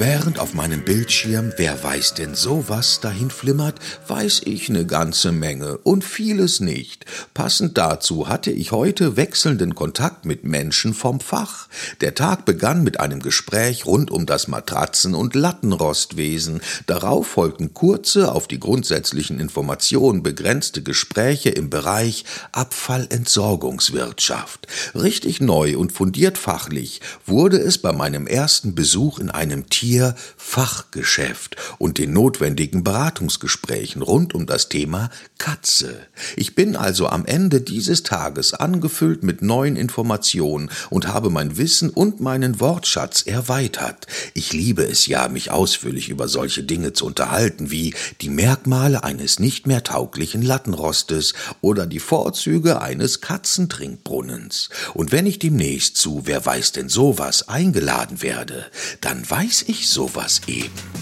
Während auf meinem Bildschirm, wer weiß denn sowas dahin flimmert, weiß ich ne ganze Menge und vieles nicht. Passend dazu hatte ich heute wechselnden Kontakt mit Menschen vom Fach. Der Tag begann mit einem Gespräch rund um das Matratzen- und Lattenrostwesen. Darauf folgten kurze, auf die grundsätzlichen Informationen begrenzte Gespräche im Bereich Abfallentsorgungswirtschaft. Richtig neu und fundiert fachlich wurde es bei meinem ersten Besuch in einem Team Tier Fachgeschäft und den notwendigen Beratungsgesprächen rund um das Thema Katze. Ich bin also am Ende dieses Tages angefüllt mit neuen Informationen und habe mein Wissen und meinen Wortschatz erweitert. Ich liebe es ja, mich ausführlich über solche Dinge zu unterhalten wie die Merkmale eines nicht mehr tauglichen Lattenrostes oder die Vorzüge eines Katzentrinkbrunnens. Und wenn ich demnächst zu Wer weiß denn sowas eingeladen werde, dann weiß ich sowas eben.